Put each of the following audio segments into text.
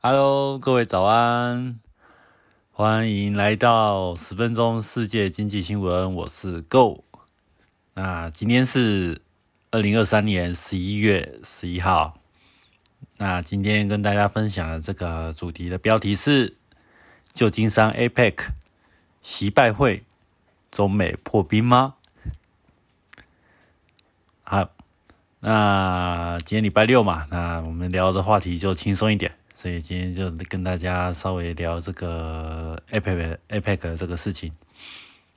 Hello，各位早安，欢迎来到十分钟世界经济新闻，我是 Go。那今天是二零二三年十一月十一号。那今天跟大家分享的这个主题的标题是：旧金山 APEC 习拜会，中美破冰吗？好，那今天礼拜六嘛，那我们聊的话题就轻松一点。所以今天就跟大家稍微聊这个 APEC APEC 这个事情。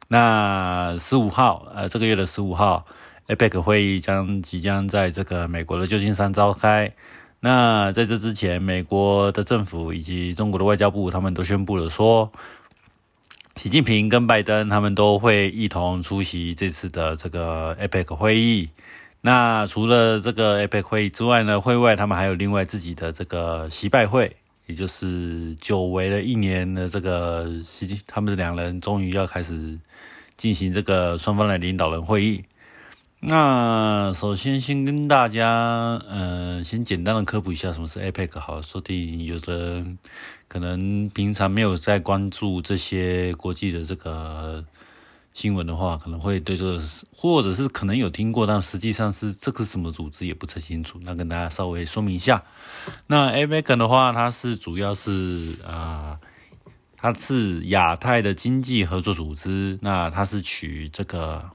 那十五号，呃，这个月的十五号，APEC 会议将即将在这个美国的旧金山召开。那在这之前，美国的政府以及中国的外交部，他们都宣布了说，习近平跟拜登他们都会一同出席这次的这个 APEC 会议。那除了这个 APEC 会议之外呢，会外他们还有另外自己的这个习拜会，也就是久违了一年的这个习，他们两人终于要开始进行这个双方的领导人会议。那首先先跟大家，呃，先简单的科普一下什么是 APEC，好，说不定有的可能平常没有在关注这些国际的这个。新闻的话，可能会对这个，或者是可能有听过，但实际上是这个什么组织也不太清楚。那跟大家稍微说明一下，那 APEC 的话，它是主要是啊，它是亚太的经济合作组织。那它是取这个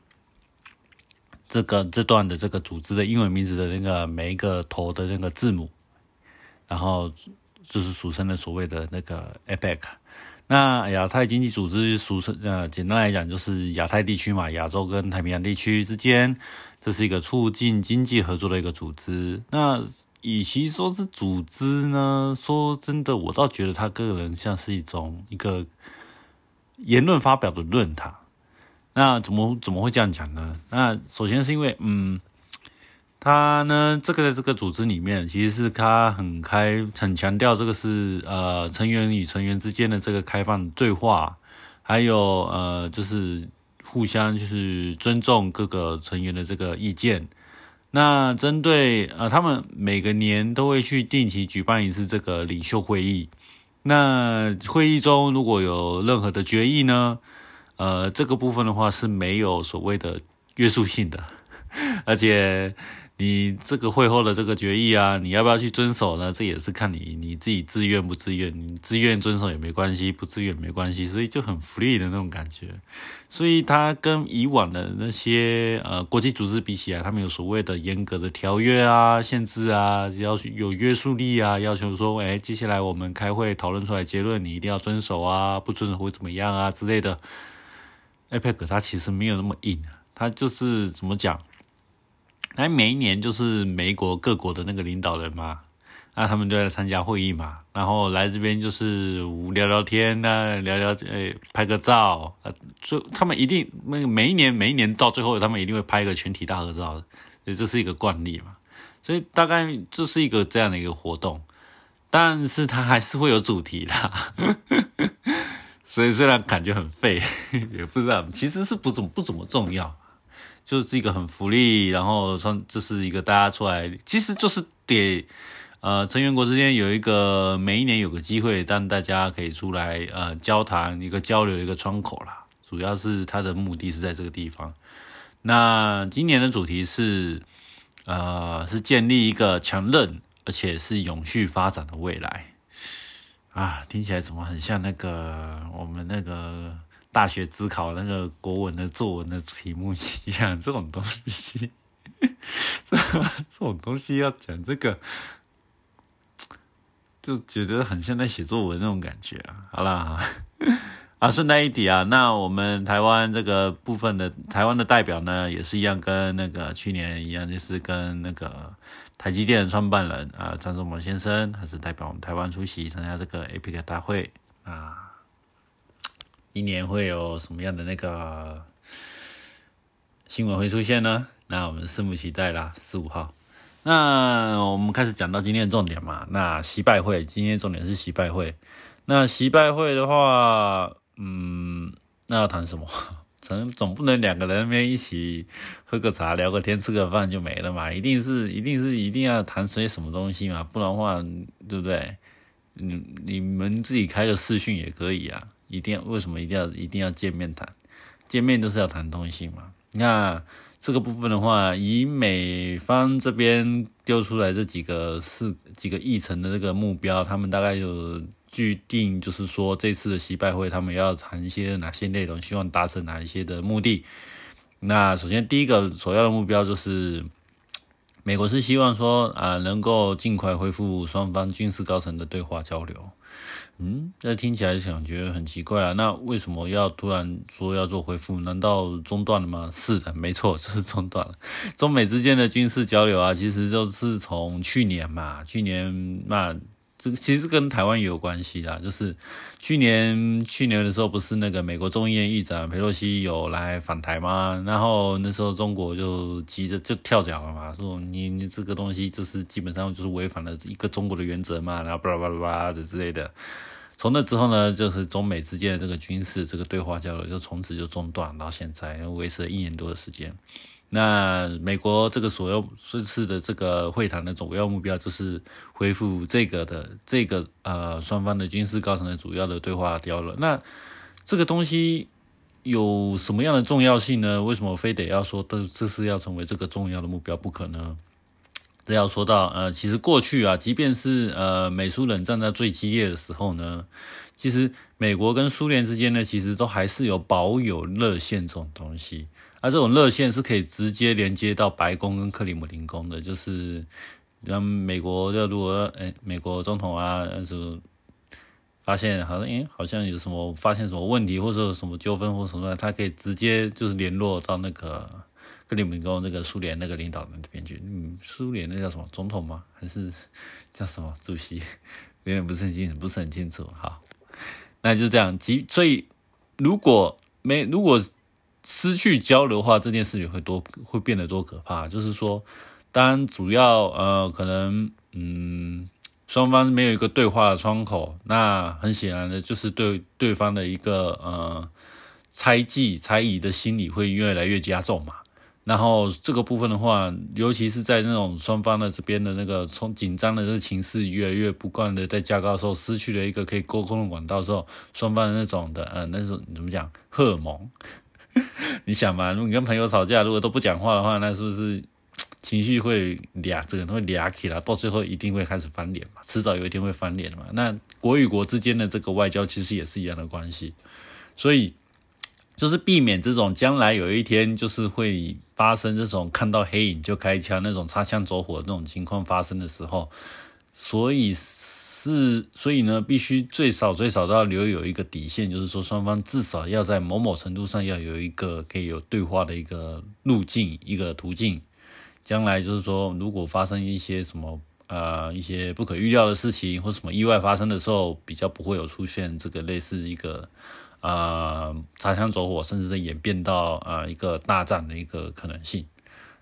这个这段的这个组织的英文名字的那个每一个头的那个字母，然后就是俗称的所谓的那个 APEC。那亚太经济组织俗称呃，简单来讲就是亚太地区嘛，亚洲跟太平洋地区之间，这是一个促进经济合作的一个组织。那与其说是组织呢，说真的，我倒觉得他个人像是一种一个言论发表的论坛。那怎么怎么会这样讲呢？那首先是因为嗯。他呢，这个在这个组织里面，其实是他很开、很强调这个是呃成员与成员之间的这个开放对话，还有呃就是互相就是尊重各个成员的这个意见。那针对呃他们每个年都会去定期举办一次这个领袖会议。那会议中如果有任何的决议呢，呃 这个部分的话是没有所谓的约束性的，而且。你这个会后的这个决议啊，你要不要去遵守呢？这也是看你你自己自愿不自愿。你自愿遵守也没关系，不自愿没关系，所以就很 free 的那种感觉。所以它跟以往的那些呃国际组织比起来，他们有所谓的严格的条约啊、限制啊，要求有约束力啊，要求说，哎，接下来我们开会讨论出来结论，你一定要遵守啊，不遵守会怎么样啊之类的。APEC 它其实没有那么硬，它就是怎么讲？那每一年就是美国各国的那个领导人嘛，那他们都来参加会议嘛，然后来这边就是聊聊天呐，聊聊诶，拍个照，呃，就他们一定每每一年每一年到最后，他们一定会拍一个全体大合照，所以这是一个惯例嘛，所以大概这是一个这样的一个活动，但是它还是会有主题的，所以虽然感觉很废，也不知道其实是不怎么不怎么重要。就是一个很福利，然后说这是一个大家出来，其实就是给呃成员国之间有一个每一年有个机会，让大家可以出来呃交谈一个交流一个窗口啦。主要是它的目的是在这个地方。那今年的主题是呃是建立一个强韧而且是永续发展的未来啊，听起来怎么很像那个我们那个。大学自考那个国文的作文的题目一样，这种东西，这这种东西要讲这个，就觉得很像在写作文那种感觉啊。好啦，啊，顺带一提啊，那我们台湾这个部分的台湾的代表呢，也是一样，跟那个去年一样，就是跟那个台积电的创办人啊张忠谋先生，还是代表我们台湾出席参加这个 APEC 大会啊。一年会有什么样的那个新闻会出现呢？那我们拭目以待啦。十五号，那我们开始讲到今天的重点嘛。那习拜会，今天重点是习拜会。那习拜会的话，嗯，那要谈什么？总总不能两个人一起喝个茶、聊个天、吃个饭就没了嘛？一定是，一定是，一定要谈些什么东西嘛？不然的话，对不对？你你们自己开个视讯也可以啊，一定要为什么一定要一定要见面谈？见面都是要谈东西嘛。那这个部分的话，以美方这边丢出来这几个四几个议程的这个目标，他们大概有预定，就是说这次的习拜会，他们要谈一些哪些内容，希望达成哪一些的目的。那首先第一个首要的目标就是，美国是希望说啊，能够尽快恢复双方军事高层的对话交流。嗯，那听起来想觉得很奇怪啊。那为什么要突然说要做恢复？难道中断了吗？是的，没错，就是中断了。中美之间的军事交流啊，其实就是从去年嘛，去年那这个其实跟台湾也有关系啦。就是去年去年的时候，不是那个美国众议院议长佩洛西有来访台吗？然后那时候中国就急着就跳脚了嘛，说你你这个东西就是基本上就是违反了一个中国的原则嘛，然后巴拉巴拉巴拉的之类的。从那之后呢，就是中美之间的这个军事这个对话交流就从此就中断到现在，维持了一年多的时间。那美国这个所要这次的这个会谈的主要目标就是恢复这个的这个呃双方的军事高层的主要的对话交流。那这个东西有什么样的重要性呢？为什么非得要说这这是要成为这个重要的目标不可呢？这要说到，呃，其实过去啊，即便是呃美苏冷战在最激烈的时候呢，其实美国跟苏联之间呢，其实都还是有保有热线这种东西。而这种热线是可以直接连接到白宫跟克里姆林宫的，就是让美国的如果哎美国总统啊，那时候发现好像哎好像有什么发现什么问题或者有什么纠纷或什么，他可以直接就是联络到那个。克里姆林宫那个苏联那个领导人的边去，嗯，苏联那叫什么总统吗？还是叫什么主席？有点不是很清楚，不是很清楚。好，那就这样。即所以，如果没如果失去交流的话，这件事情会多会变得多可怕。就是说，当主要呃可能嗯双方没有一个对话的窗口，那很显然的就是对对方的一个呃猜忌猜疑的心理会越来越加重嘛。然后这个部分的话，尤其是在那种双方的这边的那个从紧张的这个情势越来越不断的在加高的时候，失去了一个可以沟通的管道的时候，双方的那种的呃那种怎么讲荷尔蒙？你想嘛，如果你跟朋友吵架，如果都不讲话的话，那是不是 情绪会俩这个会俩起来，到最后一定会开始翻脸嘛？迟早有一天会翻脸嘛？那国与国之间的这个外交其实也是一样的关系，所以。就是避免这种将来有一天就是会发生这种看到黑影就开枪那种擦枪走火那种情况发生的时候，所以是所以呢，必须最少最少都要留有一个底线，就是说双方至少要在某某程度上要有一个可以有对话的一个路径一个途径，将来就是说如果发生一些什么呃一些不可预料的事情或什么意外发生的时候，比较不会有出现这个类似一个。啊，擦枪走火，甚至是演变到啊一个大战的一个可能性。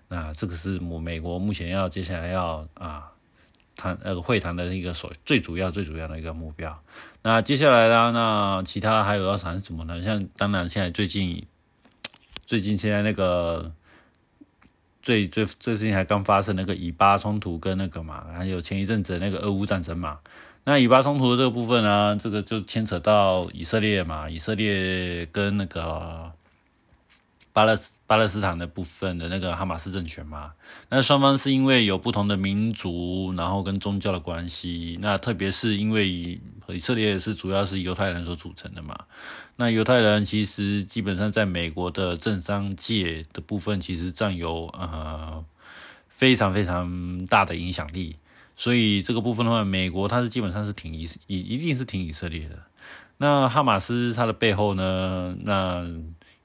那这个是我美国目前要接下来要啊谈那个会谈的一个所最主要最主要的一个目标。那接下来呢，那其他还有要谈什么呢？像当然现在最近最近现在那个最最最近还刚发生那个以巴冲突跟那个嘛，还有前一阵子那个俄乌战争嘛。那以巴冲突的这个部分呢，这个就牵扯到以色列嘛，以色列跟那个巴勒斯巴勒斯坦的部分的那个哈马斯政权嘛。那双方是因为有不同的民族，然后跟宗教的关系。那特别是因为以色列是主要是犹太人所组成的嘛。那犹太人其实基本上在美国的政商界的部分，其实占有呃非常非常大的影响力。所以这个部分的话，美国它是基本上是挺以一一定是挺以色列的。那哈马斯它的背后呢？那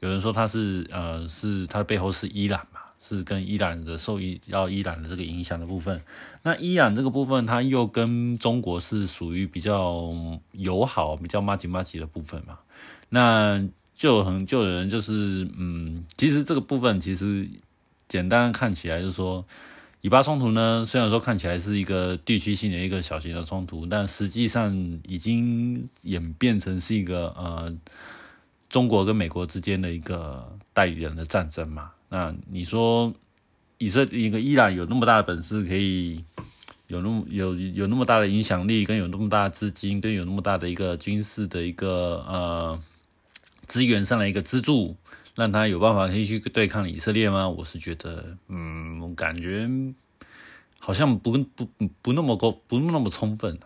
有人说它是呃是它的背后是伊朗嘛，是跟伊朗的受益要伊朗的这个影响的部分。那伊朗这个部分，它又跟中国是属于比较友好、比较麻吉麻吉的部分嘛。那就很就有人就是嗯，其实这个部分其实简单看起来就是说。以巴冲突呢，虽然说看起来是一个地区性的一个小型的冲突，但实际上已经演变成是一个呃中国跟美国之间的一个代理人的战争嘛。那你说以色一个伊朗有那么大的本事可以有那么有有那么大的影响力，跟有那么大的资金，跟有那么大的一个军事的一个呃资源上的一个资助，让他有办法可以去对抗以色列吗？我是觉得，嗯，我感觉好像不不不那么够，不那么充分。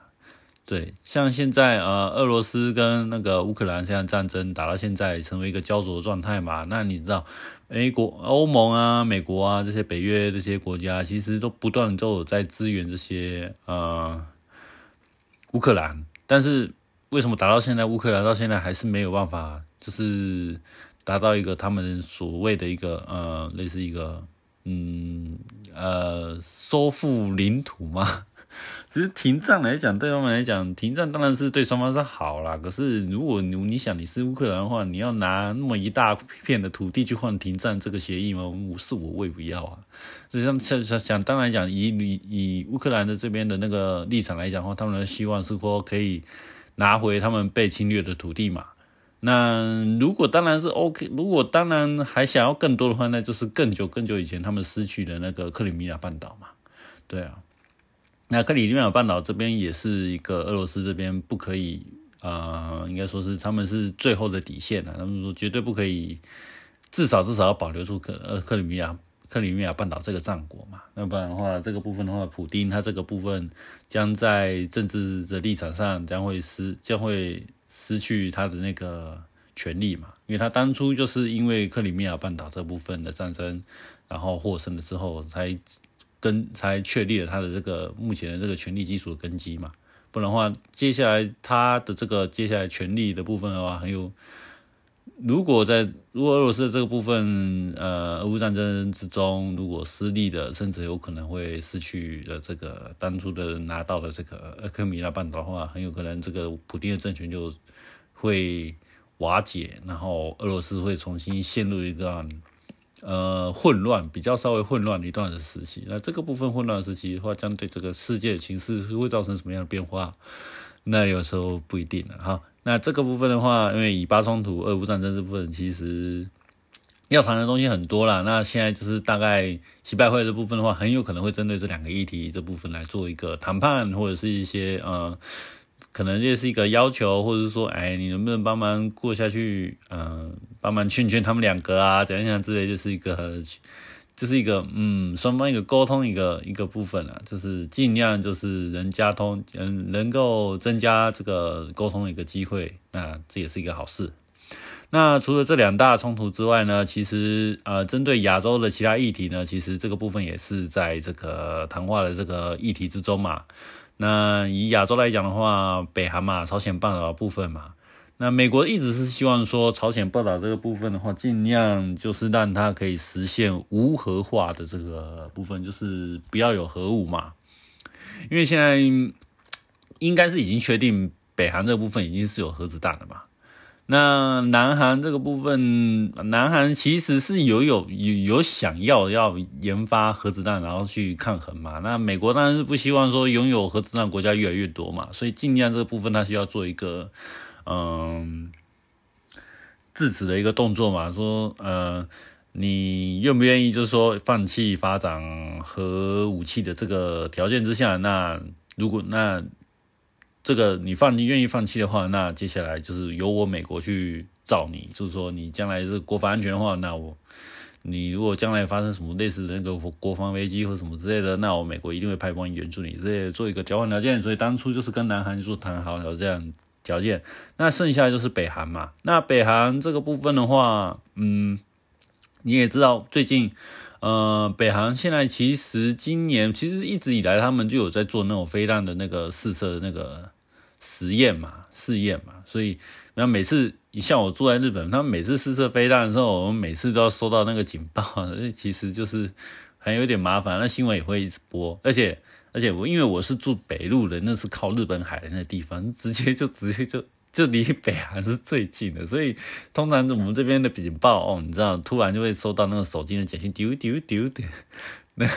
对，像现在呃，俄罗斯跟那个乌克兰现在战争打到现在，成为一个焦灼的状态嘛。那你知道，美国、欧盟啊、美国啊这些北约这些国家，其实都不断都有在支援这些呃乌克兰。但是为什么打到现在，乌克兰到现在还是没有办法，就是达到一个他们所谓的一个呃类似一个嗯呃收复领土嘛？其实停战来讲，对他们来讲，停战当然是对双方是好啦。可是如果你你想你是乌克兰的话，你要拿那么一大片的土地去换停战这个协议吗？我是我，我也不要啊。就像想想想，当然讲以你以乌克兰的这边的那个立场来讲的话，他们希望是说可以拿回他们被侵略的土地嘛。那如果当然是 OK，如果当然还想要更多的话，那就是更久更久以前他们失去的那个克里米亚半岛嘛。对啊。那克里米亚半岛这边也是一个俄罗斯这边不可以啊，应该说是他们是最后的底线了。他们说绝对不可以，至少至少要保留住克呃克里米亚克里米亚半岛这个战果嘛。要不然的话，这个部分的话，普丁他这个部分将在政治的立场上将会失将会失去他的那个权利嘛。因为他当初就是因为克里米亚半岛这部分的战争，然后获胜了之后才。跟才确立了他的这个目前的这个权力基础的根基嘛，不然的话，接下来他的这个接下来权力的部分的话，很有，如果在如果俄罗斯的这个部分，呃，俄乌战争之中如果失利的，甚至有可能会失去了这个当初的拿到的这个克里米亚半岛的话，很有可能这个普京的政权就会瓦解，然后俄罗斯会重新陷入一个。呃，混乱比较稍微混乱的一段的时期，那这个部分混乱时期的话，将对这个世界的形势会造成什么样的变化？那有时候不一定了哈。那这个部分的话，因为以巴冲突、俄乌战争这部分，其实要谈的东西很多啦。那现在就是大概西拜会这部分的话，很有可能会针对这两个议题这部分来做一个谈判，或者是一些呃。可能这是一个要求，或者是说，哎，你能不能帮忙过下去？嗯，帮忙劝劝他们两个啊，怎样怎样之类，就是一个，就是一个，嗯，双方一个沟通一个一个部分啊，就是尽量就是人加通，嗯，能够增加这个沟通的一个机会，那这也是一个好事。那除了这两大冲突之外呢，其实呃，针对亚洲的其他议题呢，其实这个部分也是在这个谈话的这个议题之中嘛。那以亚洲来讲的话，北韩嘛，朝鲜半岛的部分嘛，那美国一直是希望说，朝鲜半岛这个部分的话，尽量就是让它可以实现无核化的这个部分，就是不要有核武嘛。因为现在应该是已经确定，北韩这部分已经是有核子弹了嘛。那南韩这个部分，南韩其实是有有有有想要要研发核子弹，然后去抗衡嘛。那美国当然是不希望说拥有核子弹国家越来越多嘛，所以尽量这个部分它需要做一个嗯制止的一个动作嘛。说呃，你愿不愿意就是说放弃发展核武器的这个条件之下，那如果那。这个你放你愿意放弃的话，那接下来就是由我美国去罩你，就是说你将来是国防安全的话，那我你如果将来发生什么类似的那个国防危机或什么之类的，那我美国一定会派兵援助你，这些做一个交换条件。所以当初就是跟南韩说谈好了这样条件，那剩下就是北韩嘛。那北韩这个部分的话，嗯，你也知道最近。呃，北韩现在其实今年其实一直以来，他们就有在做那种飞弹的那个试射的那个实验嘛、试验嘛，所以那每次你像我住在日本，他们每次试射飞弹的时候，我们每次都要收到那个警报，其实就是还有点麻烦。那新闻也会一直播，而且而且我因为我是住北路的，那是靠日本海的那地方，直接就直接就。就离北韩是最近的，所以通常我们这边的警报哦，你知道，突然就会收到那个手机的简讯，丢丢丢的，那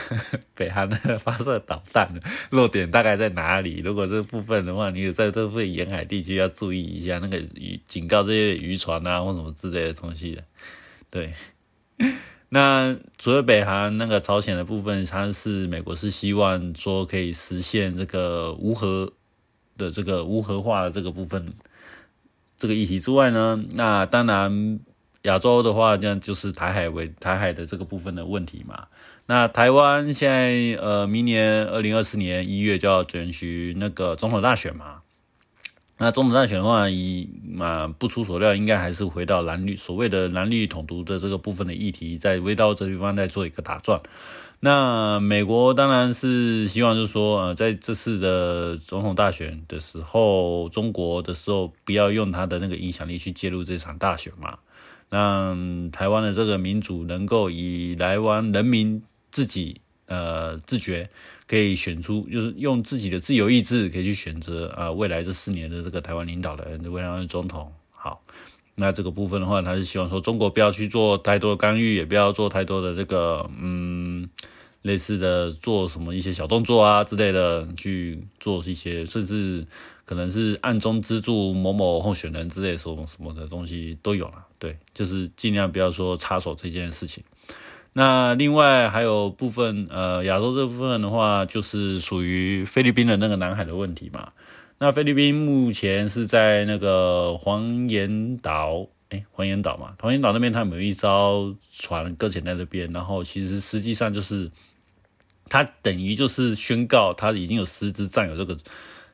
北韩那个发射导弹的 落点大概在哪里？如果这部分的话，你有在这部分沿海地区要注意一下，那个渔警告这些渔船啊或什么之类的东西的。对，那除了北韩那个朝鲜的部分，它是美国是希望说可以实现这个无核的这个无核化的这个部分这个议题之外呢，那当然亚洲的话，这样就是台海为台海的这个部分的问题嘛。那台湾现在呃，明年二零二四年一月就要举行那个总统大选嘛。那总统大选的话，以嘛不出所料，应该还是回到蓝绿所谓的蓝绿统独的这个部分的议题，在围绕这地方再做一个打转。那美国当然是希望，就是说，呃，在这次的总统大选的时候，中国的时候不要用他的那个影响力去介入这场大选嘛，让台湾的这个民主能够以台湾人民自己。呃，自觉可以选出，就是用自己的自由意志可以去选择啊，未来这四年的这个台湾领导人未来的总统。好，那这个部分的话，他是希望说中国不要去做太多的干预，也不要做太多的这个嗯类似的做什么一些小动作啊之类的去做一些，甚至可能是暗中资助某某候选人之类什么什么的东西都有了。对，就是尽量不要说插手这件事情。那另外还有部分，呃，亚洲这部分的话，就是属于菲律宾的那个南海的问题嘛。那菲律宾目前是在那个黄岩岛，哎，黄岩岛嘛，黄岩岛那边他们有一艘船搁浅在那边，然后其实实际上就是他等于就是宣告他已经有实质占有这个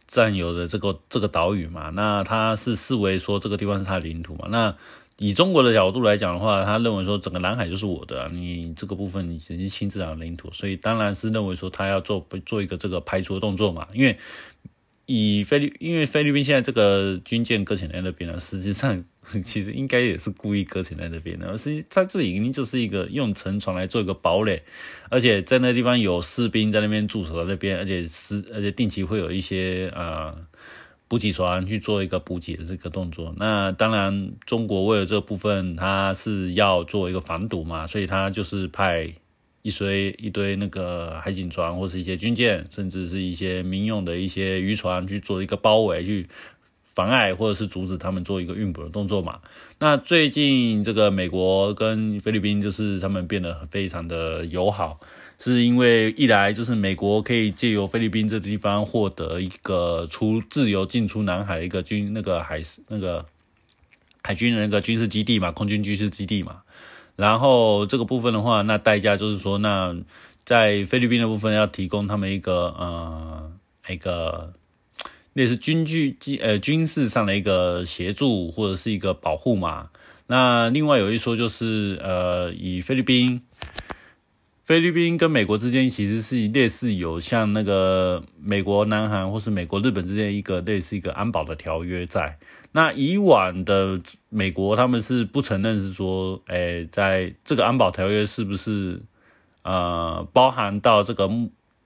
占有的这个这个岛屿嘛。那他是视为说这个地方是他的领土嘛。那以中国的角度来讲的话，他认为说整个南海就是我的，你这个部分你只是亲自的领土，所以当然是认为说他要做做一个这个排除的动作嘛。因为以菲律，因为菲律宾现在这个军舰搁浅在那边呢，实际上其实应该也是故意搁浅在那边的，实际它这里已经就是一个用沉船来做一个堡垒，而且在那地方有士兵在那边驻守在那边，而且是而且定期会有一些啊。补给船去做一个补给的这个动作，那当然中国为了这部分，它是要做一个防堵嘛，所以它就是派一堆一堆那个海警船或是一些军舰，甚至是一些民用的一些渔船去做一个包围，去妨碍或者是阻止他们做一个运补的动作嘛。那最近这个美国跟菲律宾就是他们变得非常的友好。是因为一来就是美国可以借由菲律宾这地方获得一个出自由进出南海的一个军那个海那个海军的那个军事基地嘛，空军军事基地嘛。然后这个部分的话，那代价就是说，那在菲律宾的部分要提供他们一个呃一个类似军具军呃军事上的一个协助或者是一个保护嘛。那另外有一说就是呃以菲律宾。菲律宾跟美国之间其实是类似有像那个美国、南韩或是美国、日本之间一个类似一个安保的条约在。那以往的美国他们是不承认是说，哎，在这个安保条约是不是呃包含到这个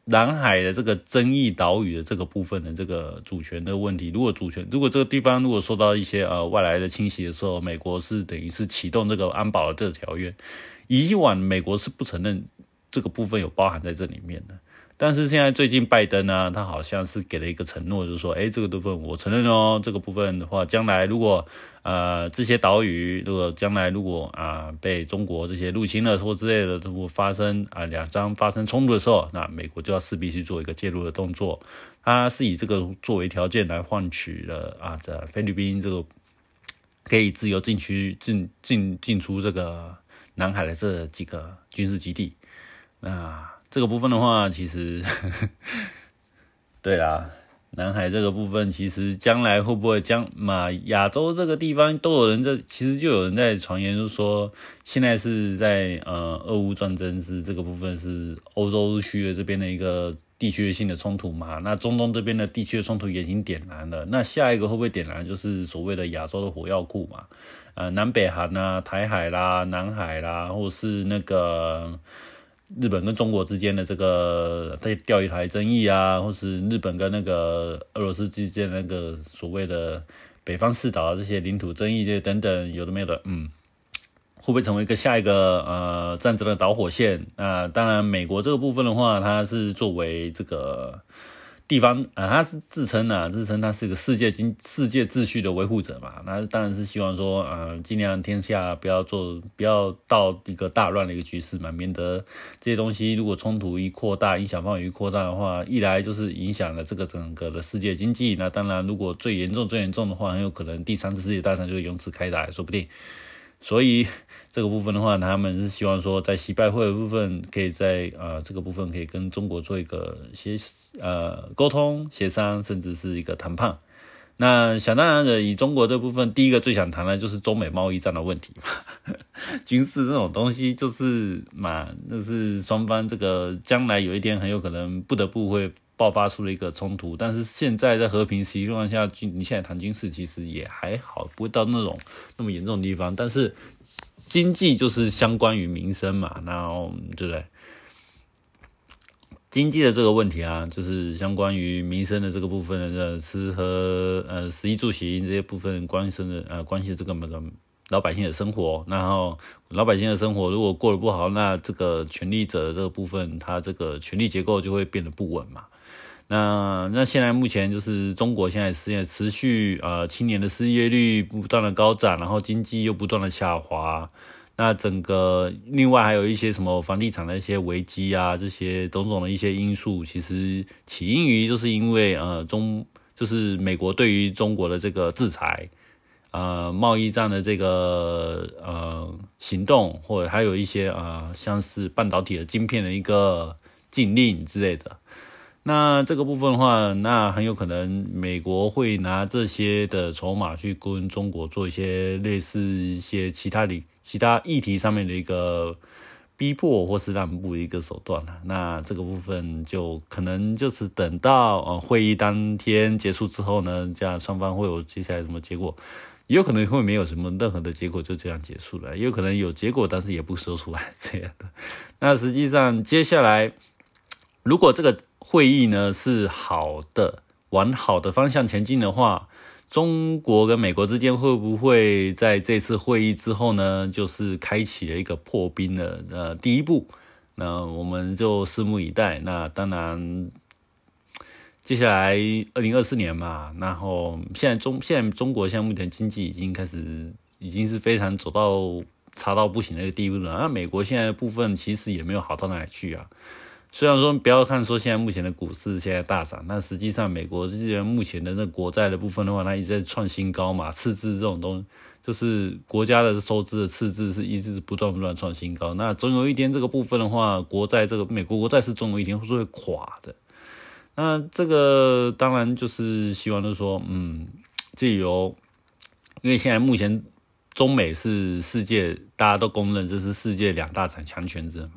南海的这个争议岛屿的这个部分的这个主权的问题？如果主权如果这个地方如果受到一些呃外来的侵袭的时候，美国是等于是启动这个安保的这个条约。以往美国是不承认。这个部分有包含在这里面的，但是现在最近拜登呢，他好像是给了一个承诺，就是说，哎，这个部分我承认哦，这个部分的话，将来如果呃这些岛屿，如果将来如果啊被中国这些入侵了或之类的，如果发生啊两张发生冲突的时候，那美国就要势必去做一个介入的动作，他是以这个作为条件来换取了啊在菲律宾这个可以自由进区进进进出这个南海的这几个军事基地。那这个部分的话，其实，对啦，南海这个部分，其实将来会不会将嘛亚洲这个地方都有人在，其实就有人在传言，就是说现在是在呃俄乌战争是这个部分是欧洲区的这边的一个地区性的冲突嘛，那中东这边的地区的冲突已经点燃了，那下一个会不会点燃，就是所谓的亚洲的火药库嘛，呃南北韩啊、台海啦、南海啦，或是那个。日本跟中国之间的这个在钓鱼台争议啊，或是日本跟那个俄罗斯之间那个所谓的北方四岛这些领土争议这些等等有的没有的，嗯，会不会成为一个下一个呃战争的导火线？那当然，美国这个部分的话，它是作为这个地方啊，他是自称啊，自称他是个世界经世界秩序的维护者嘛，那当然是希望说，呃，尽量天下不要做，不要到一个大乱的一个局势嘛，免得这些东西如果冲突一扩大，影响范围一扩大的话，一来就是影响了这个整个的世界经济，那当然如果最严重最严重的话，很有可能第三次世界大战就会由此开打，说不定。所以这个部分的话，他们是希望说，在习拜会的部分，可以在呃这个部分可以跟中国做一个协呃沟通、协商，甚至是一个谈判。那想当然的，以中国这部分，第一个最想谈的就是中美贸易战的问题嘛。军事这种东西就是嘛，那是双方这个将来有一天很有可能不得不会。爆发出了一个冲突，但是现在在和平情况下，你现在谈军事其实也还好，不会到那种那么严重的地方。但是经济就是相关于民生嘛，然后对不对？经济的这个问题啊，就是相关于民生的这个部分的吃喝呃食衣住行这些部分关系的呃关系这个每个老百姓的生活，然后老百姓的生活如果过得不好，那这个权力者的这个部分，他这个权力结构就会变得不稳嘛。那那现在目前就是中国现在失业持续呃青年的失业率不断的高涨，然后经济又不断的下滑，那整个另外还有一些什么房地产的一些危机啊，这些种种的一些因素，其实起因于就是因为呃中就是美国对于中国的这个制裁，呃贸易战的这个呃行动，或者还有一些呃像是半导体的晶片的一个禁令之类的。那这个部分的话，那很有可能美国会拿这些的筹码去跟中国做一些类似一些其他的其他议题上面的一个逼迫或是让步一个手段了。那这个部分就可能就是等到呃会议当天结束之后呢，这样双方会有接下来什么结果，也有可能会没有什么任何的结果就这样结束了，也有可能有结果，但是也不说出来这样的。那实际上接下来。如果这个会议呢是好的，往好的方向前进的话，中国跟美国之间会不会在这次会议之后呢，就是开启了一个破冰的呃第一步？那我们就拭目以待。那当然，接下来二零二四年嘛，然后现在中现在中国现在目前经济已经开始已经是非常走到差到不行的一个地步了。那美国现在的部分其实也没有好到哪里去啊。虽然说不要看说现在目前的股市现在大涨，但实际上美国这些目前的那国债的部分的话，它一直在创新高嘛。赤字这种东，就是国家的收支的赤字是一直不断不断创新高。那总有一天这个部分的话，国债这个美国国债是总有一天会垮的。那这个当然就是希望就是说，嗯，自由，因为现在目前中美是世界大家都公认这是世界两大产强权之嘛。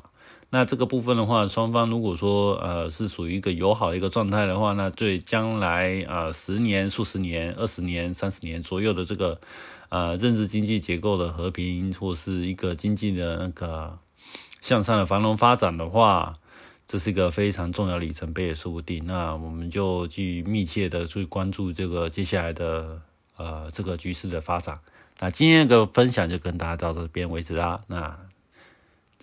那这个部分的话，双方如果说呃是属于一个友好的一个状态的话，那对将来呃十年、数十年、二十年、三十年左右的这个呃政治经济结构的和平，或是一个经济的那个向上的繁荣发展的话，这是一个非常重要里程碑也说不定。那我们就去密切的去关注这个接下来的呃这个局势的发展。那今天的分享就跟大家到这边为止啦。那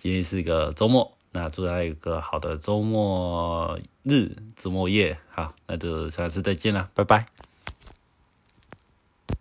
今天是一个周末。那祝大家有个好的周末日、周末夜，好，那就下次再见了，拜拜。